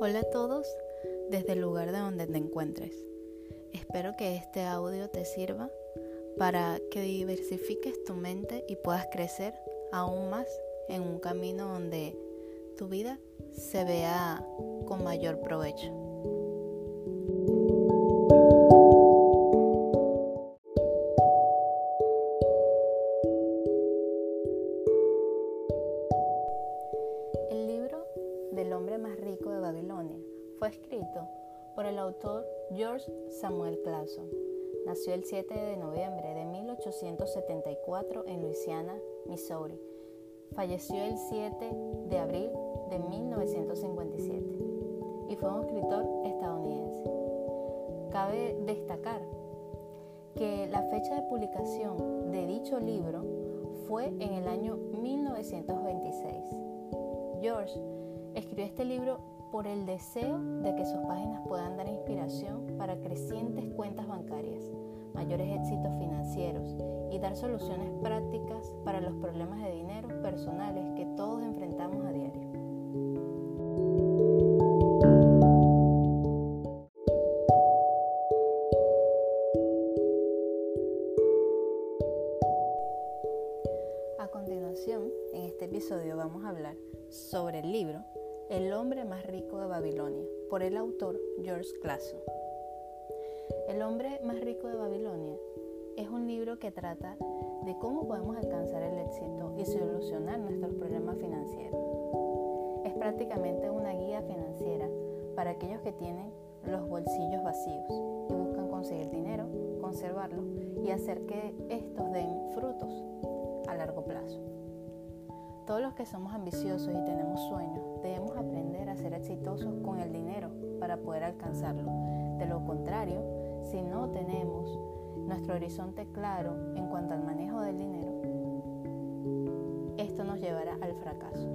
Hola a todos desde el lugar de donde te encuentres. Espero que este audio te sirva para que diversifiques tu mente y puedas crecer aún más en un camino donde tu vida se vea con mayor provecho. Rico de Babilonia fue escrito por el autor George Samuel Clason. Nació el 7 de noviembre de 1874 en Louisiana, Missouri. Falleció el 7 de abril de 1957 y fue un escritor estadounidense. Cabe destacar que la fecha de publicación de dicho libro fue en el año 1926. George escribió este libro por el deseo de que sus páginas puedan dar inspiración para crecientes cuentas bancarias, mayores éxitos financieros y dar soluciones prácticas para los problemas de dinero personales que todos enfrentamos a diario. A continuación, en este episodio vamos a hablar sobre el libro El hombre más rico de Babilonia, por el autor George Clason. El hombre más rico de Babilonia es un libro que trata de cómo podemos alcanzar el éxito y solucionar nuestros problemas financieros. Es prácticamente una guía financiera para aquellos que tienen los bolsillos vacíos y buscan conseguir dinero, conservarlo y hacer que estos den que somos ambiciosos y tenemos sueños debemos aprender a ser exitosos con el dinero para poder alcanzarlo. De lo contrario, si no tenemos nuestro horizonte claro en cuanto al manejo del dinero, esto nos llevará al fracaso.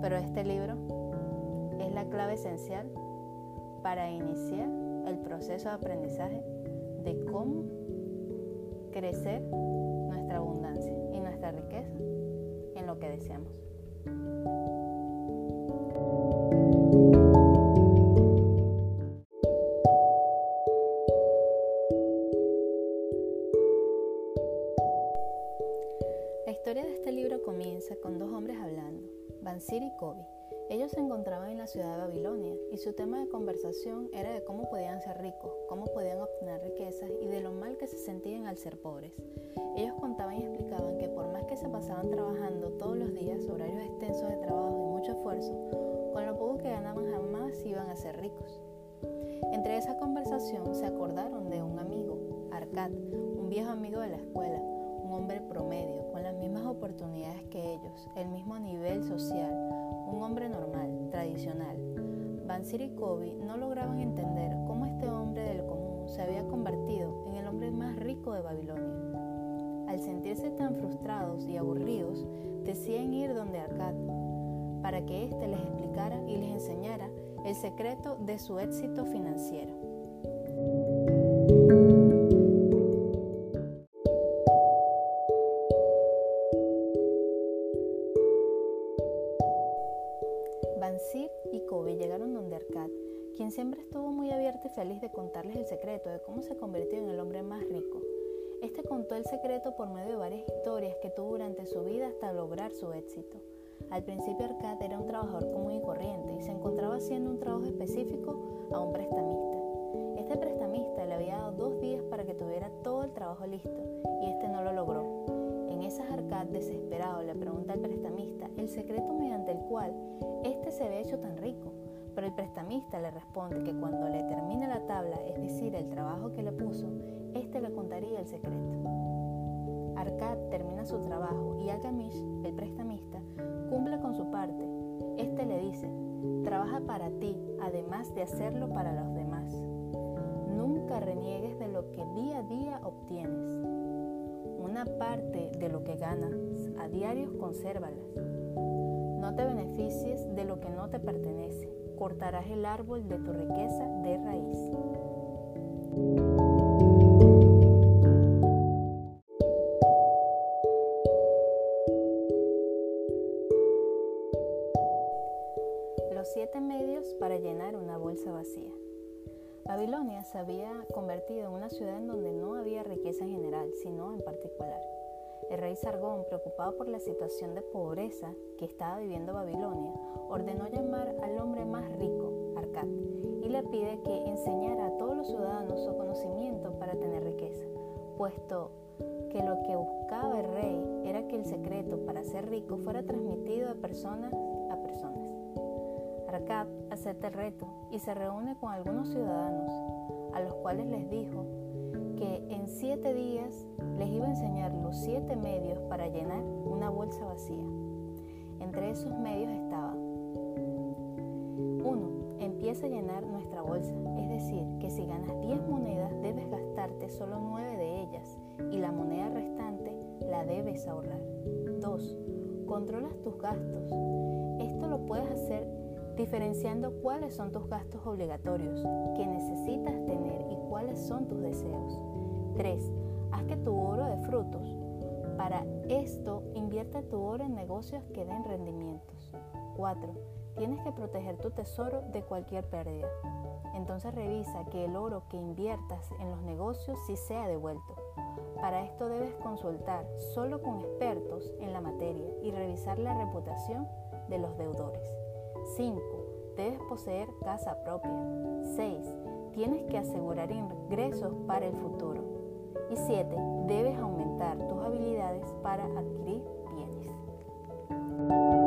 Pero este libro es la clave esencial para iniciar el proceso de aprendizaje de cómo crecer nuestra abundancia y nuestra riqueza en lo que deseamos. Ser pobres. Ellos contaban y explicaban que por más que se pasaban trabajando todos los días, horarios extensos de trabajo y mucho esfuerzo, con lo poco que ganaban jamás iban a ser ricos. Entre esa conversación se acordaron de un amigo, Arcad, un viejo amigo de la escuela, un hombre promedio, con las mismas oportunidades que ellos, el mismo nivel social, un hombre normal, tradicional. Bansir y Kobe no lograban entender cómo este hombre del se había convertido en el hombre más rico de Babilonia. Al sentirse tan frustrados y aburridos, decían ir donde Arcad para que éste les explicara y les enseñara el secreto de su éxito financiero. Por medio de varias historias que tuvo durante su vida hasta lograr su éxito. Al principio Arcad era un trabajador común y corriente y se encontraba haciendo un trabajo específico a un prestamista. Este prestamista le había dado dos días para que tuviera todo el trabajo listo y este no lo logró. En esas Arcad, desesperado, le pregunta al prestamista el secreto mediante el cual este se había hecho tan rico, pero el prestamista le responde que cuando le termine la tabla, es decir, el trabajo que le puso, este le contaría el secreto. Arcad termina su trabajo y Algamish, el prestamista, cumple con su parte. Este le dice, trabaja para ti, además de hacerlo para los demás. Nunca reniegues de lo que día a día obtienes. Una parte de lo que ganas a diario, consérvalas. No te beneficies de lo que no te pertenece. Cortarás el árbol de tu riqueza de raíz. Babilonia se había convertido en una ciudad en donde no había riqueza en general, sino en particular. El rey Sargón, preocupado por la situación de pobreza que estaba viviendo Babilonia, ordenó llamar al hombre más rico, Arcad, y le pide que enseñara a todos los ciudadanos su conocimiento para tener riqueza, puesto que lo que buscaba el rey era que el secreto para ser rico fuera transmitido a personas. Arcad acepta el reto y se reúne con algunos ciudadanos, a los cuales les dijo que en siete días les iba a enseñar los siete medios para llenar una bolsa vacía. Entre esos medios estaba 1. Empieza a llenar nuestra bolsa, es decir, que si ganas 10 monedas debes gastarte solo 9 de ellas y la moneda restante la debes ahorrar. 2. Controlas tus gastos. Esto lo puedes hacer diferenciando cuáles son tus gastos obligatorios que necesitas tener y cuáles son tus deseos. 3. Haz que tu oro de frutos. Para esto, invierte tu oro en negocios que den rendimientos. 4. Tienes que proteger tu tesoro de cualquier pérdida. Entonces revisa que el oro que inviertas en los negocios sí sea devuelto. Para esto debes consultar solo con expertos en la materia y revisar la reputación de los deudores. 5. Debes poseer casa propia. 6. Tienes que asegurar ingresos para el futuro. Y 7. Debes aumentar tus habilidades para adquirir bienes.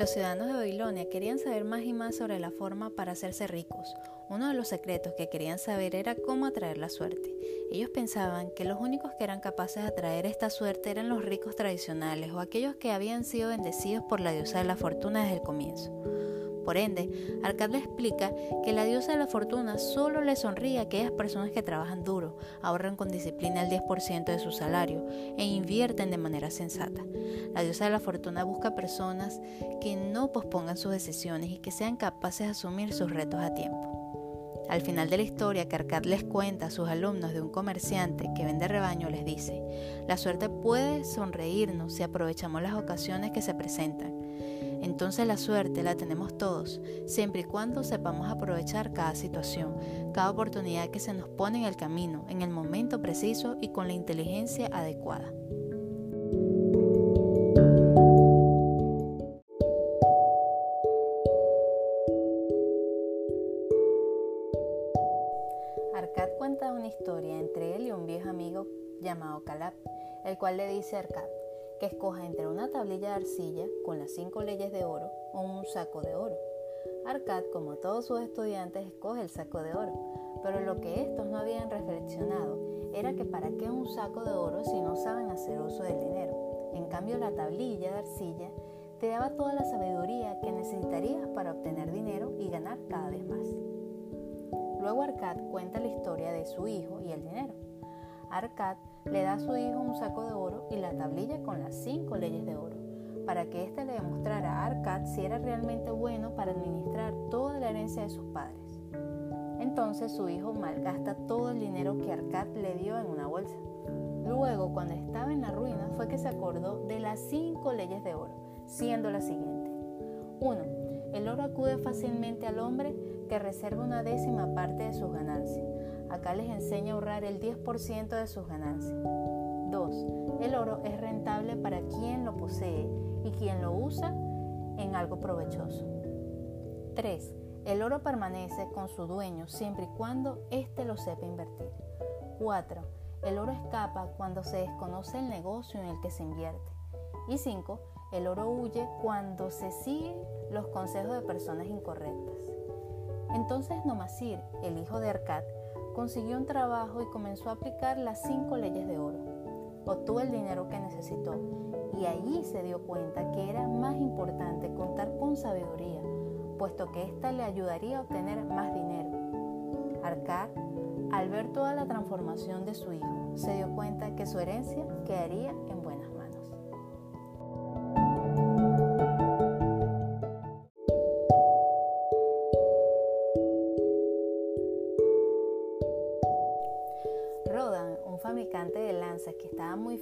Los ciudadanos de Babilonia querían saber más y más sobre la forma para hacerse ricos. Uno de los secretos que querían saber era cómo atraer la suerte. Ellos pensaban que los únicos que eran capaces de atraer esta suerte eran los ricos tradicionales o aquellos que habían sido bendecidos por la diosa de la fortuna desde el comienzo. Por ende, Arcad le explica que la diosa de la fortuna solo le sonríe a aquellas personas que trabajan duro, ahorran con disciplina el 10% de su salario e invierten de manera sensata. La diosa de la fortuna busca personas que no pospongan sus decisiones y que sean capaces de asumir sus retos a tiempo. Al final de la historia que Arcad les cuenta a sus alumnos de un comerciante que vende rebaño, les dice, la suerte puede sonreírnos si aprovechamos las ocasiones que se presentan. Entonces la suerte la tenemos todos, siempre y cuando sepamos aprovechar cada situación, cada oportunidad que se nos pone en el camino, en el momento preciso y con la inteligencia adecuada. Arcad cuenta una historia entre él y un viejo amigo llamado Calab, el cual le dice a Arcad que escoja entre una tablilla de arcilla con las cinco leyes de oro o un saco de oro. Arcad, como todos sus estudiantes, escoge el saco de oro, pero lo que estos no habían reflexionado era que para qué un saco de oro si no saben hacer uso del dinero. En cambio, la tablilla de arcilla te daba toda la sabiduría que necesitarías para obtener dinero y ganar cada vez más. Luego Arcad cuenta la historia de su hijo y el dinero. Arcad le da a su hijo un saco de oro y la tablilla con las cinco leyes de oro, para que éste le demostrara a Arcad si era realmente bueno para administrar toda la herencia de sus padres. Entonces su hijo malgasta todo el dinero que Arcad le dio en una bolsa. Luego, cuando estaba en la ruina, fue que se acordó de las cinco leyes de oro, siendo la siguiente. 1. El oro acude fácilmente al hombre que reserva una décima parte de sus ganancias. Acá les enseña a ahorrar el 10% de sus ganancias. 2. El oro es rentable para quien lo posee y quien lo usa en algo provechoso. 3. El oro permanece con su dueño siempre y cuando éste lo sepa invertir. 4. El oro escapa cuando se desconoce el negocio en el que se invierte. Y 5. El oro huye cuando se siguen los consejos de personas incorrectas. Entonces Nomasir, el hijo de Arcad, consiguió un trabajo y comenzó a aplicar las cinco leyes de oro. Obtuvo el dinero que necesitó y allí se dio cuenta que era más importante contar con sabiduría, puesto que ésta le ayudaría a obtener más dinero. Arcad, al ver toda la transformación de su hijo, se dio cuenta que su herencia quedaría en buenas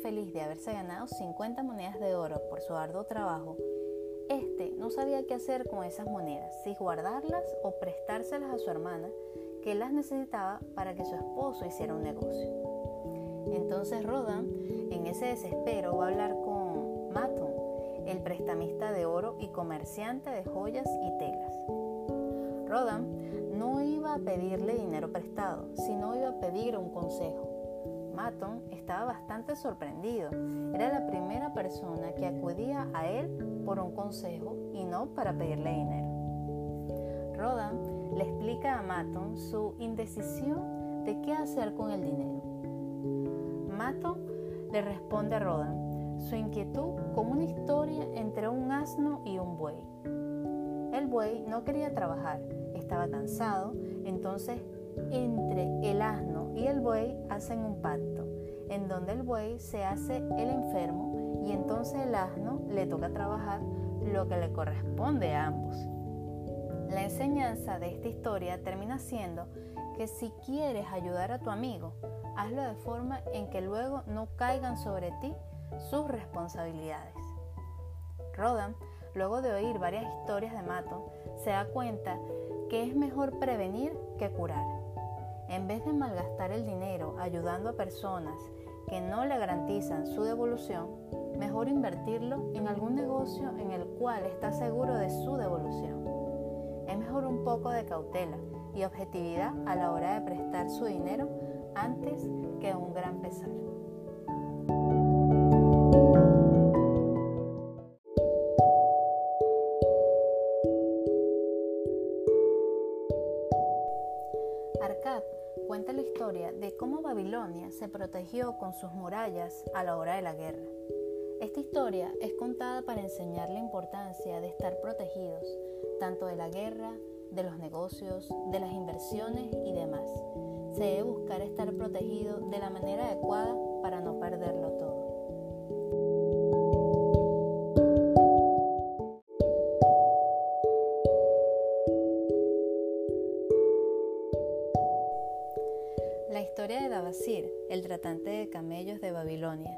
feliz de haberse ganado 50 monedas de oro por su arduo trabajo, este no sabía qué hacer con esas monedas, si guardarlas o prestárselas a su hermana, que las necesitaba para que su esposo hiciera un negocio. Entonces Rodan, en ese desespero, va a hablar con Maton, el prestamista de oro y comerciante de joyas y telas. Rodan no iba a pedirle dinero prestado, sino iba a pedir un consejo. Maton estaba bastante sorprendido. Era la primera persona que acudía a él por un consejo y no para pedirle dinero. Rodan le explica a Maton su indecisión de qué hacer con el dinero. Maton le responde a Rodan su inquietud como una historia entre un asno y un buey. El buey no quería trabajar, estaba cansado, entonces entre el asno y el buey hacen un pacto, en donde el buey se hace el enfermo y entonces el asno le toca trabajar lo que le corresponde a ambos. La enseñanza de esta historia termina siendo que si quieres ayudar a tu amigo, hazlo de forma en que luego no caigan sobre ti sus responsabilidades. Rodan, luego de oír varias historias de Mato, se da cuenta que es mejor prevenir que curar. En vez de malgastar el dinero ayudando a personas que no le garantizan su devolución, mejor invertirlo en algún negocio en el cual está seguro de su devolución. Es mejor un poco de cautela y objetividad a la hora de prestar su dinero antes que un gran pesar. Babilonia se protegió con sus murallas a la hora de la guerra. Esta historia es contada para enseñar la importancia de estar protegidos, tanto de la guerra, de los negocios, de las inversiones y demás. Se debe buscar estar protegido de la manera adecuada para no perderlo todo. De camellos de Babilonia.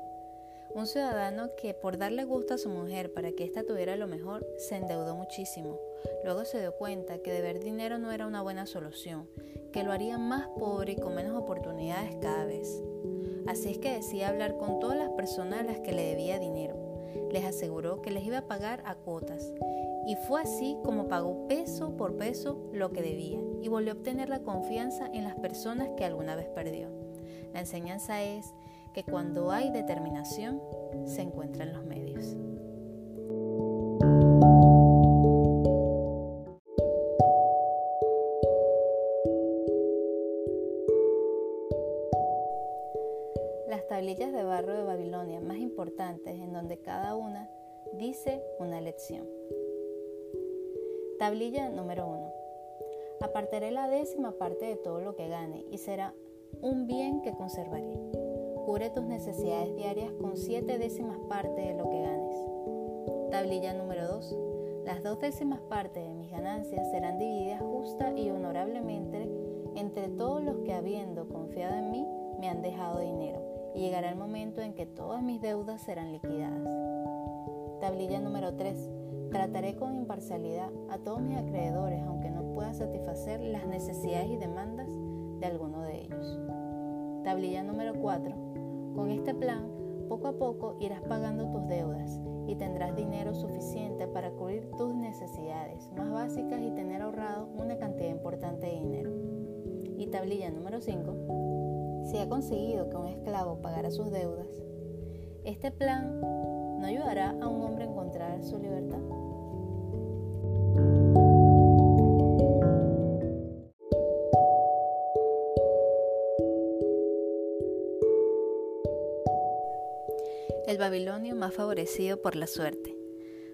Un ciudadano que por darle gusto a su mujer para que ésta tuviera lo mejor, se endeudó muchísimo. Luego se dio cuenta que deber dinero no era una buena solución, que lo haría más pobre y con menos oportunidades cada vez. Así es que decía hablar con todas las personas a las que le debía dinero. Les aseguró que les iba a pagar a cuotas. Y fue así como pagó peso por peso lo que debía y volvió a obtener la confianza en las personas que alguna vez perdió. La enseñanza es que cuando hay determinación se encuentran los medios. Las tablillas de barro de Babilonia más importantes en donde cada una dice una lección. Tablilla número 1. Apartaré la décima parte de todo lo que gane y será un bien que conservaré. Cubre tus necesidades diarias con siete décimas partes de lo que ganes. Tablilla número 2. Las dos décimas partes de mis ganancias serán divididas justa y honorablemente entre todos los que habiendo confiado en mí me han dejado dinero y llegará el momento en que todas mis deudas serán liquidadas. Tablilla número 3. Trataré con imparcialidad a todos mis acreedores aunque no pueda satisfacer las necesidades y demandas de alguno de ellos. Tablilla número 4. Con este plan, poco a poco irás pagando tus deudas y tendrás dinero suficiente para cubrir tus necesidades más básicas y tener ahorrado una cantidad importante de dinero. Y tablilla número 5. Si ha conseguido que un esclavo pagara sus deudas, este plan no ayudará a un hombre a encontrar su libertad. Babilonio más favorecido por la suerte.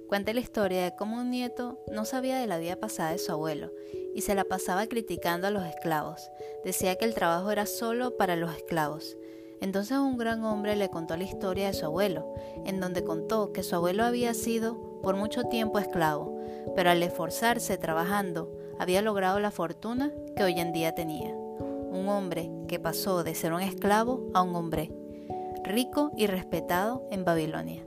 Cuenta la historia de cómo un nieto no sabía de la vida pasada de su abuelo y se la pasaba criticando a los esclavos. Decía que el trabajo era solo para los esclavos. Entonces un gran hombre le contó la historia de su abuelo, en donde contó que su abuelo había sido por mucho tiempo esclavo, pero al esforzarse trabajando había logrado la fortuna que hoy en día tenía. un hombre que pasó de ser un esclavo a un hombre rico y respetado en Babilonia.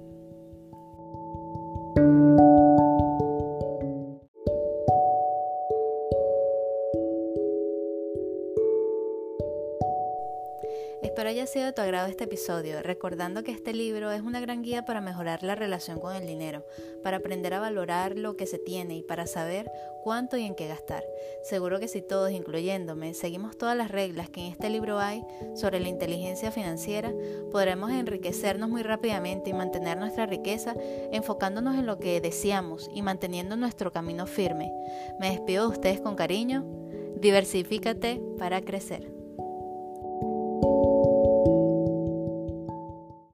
Sido de tu agrado este episodio, recordando que este libro es una gran guía para mejorar la relación con el dinero, para aprender a valorar lo que se tiene y para saber cuánto y en qué gastar. Seguro que si todos, incluyéndome, seguimos todas las reglas que en este libro hay sobre la inteligencia financiera, podremos enriquecernos muy rápidamente y mantener nuestra riqueza enfocándonos en lo que deseamos y manteniendo nuestro camino firme. Me despido de ustedes con cariño. Diversifícate para crecer.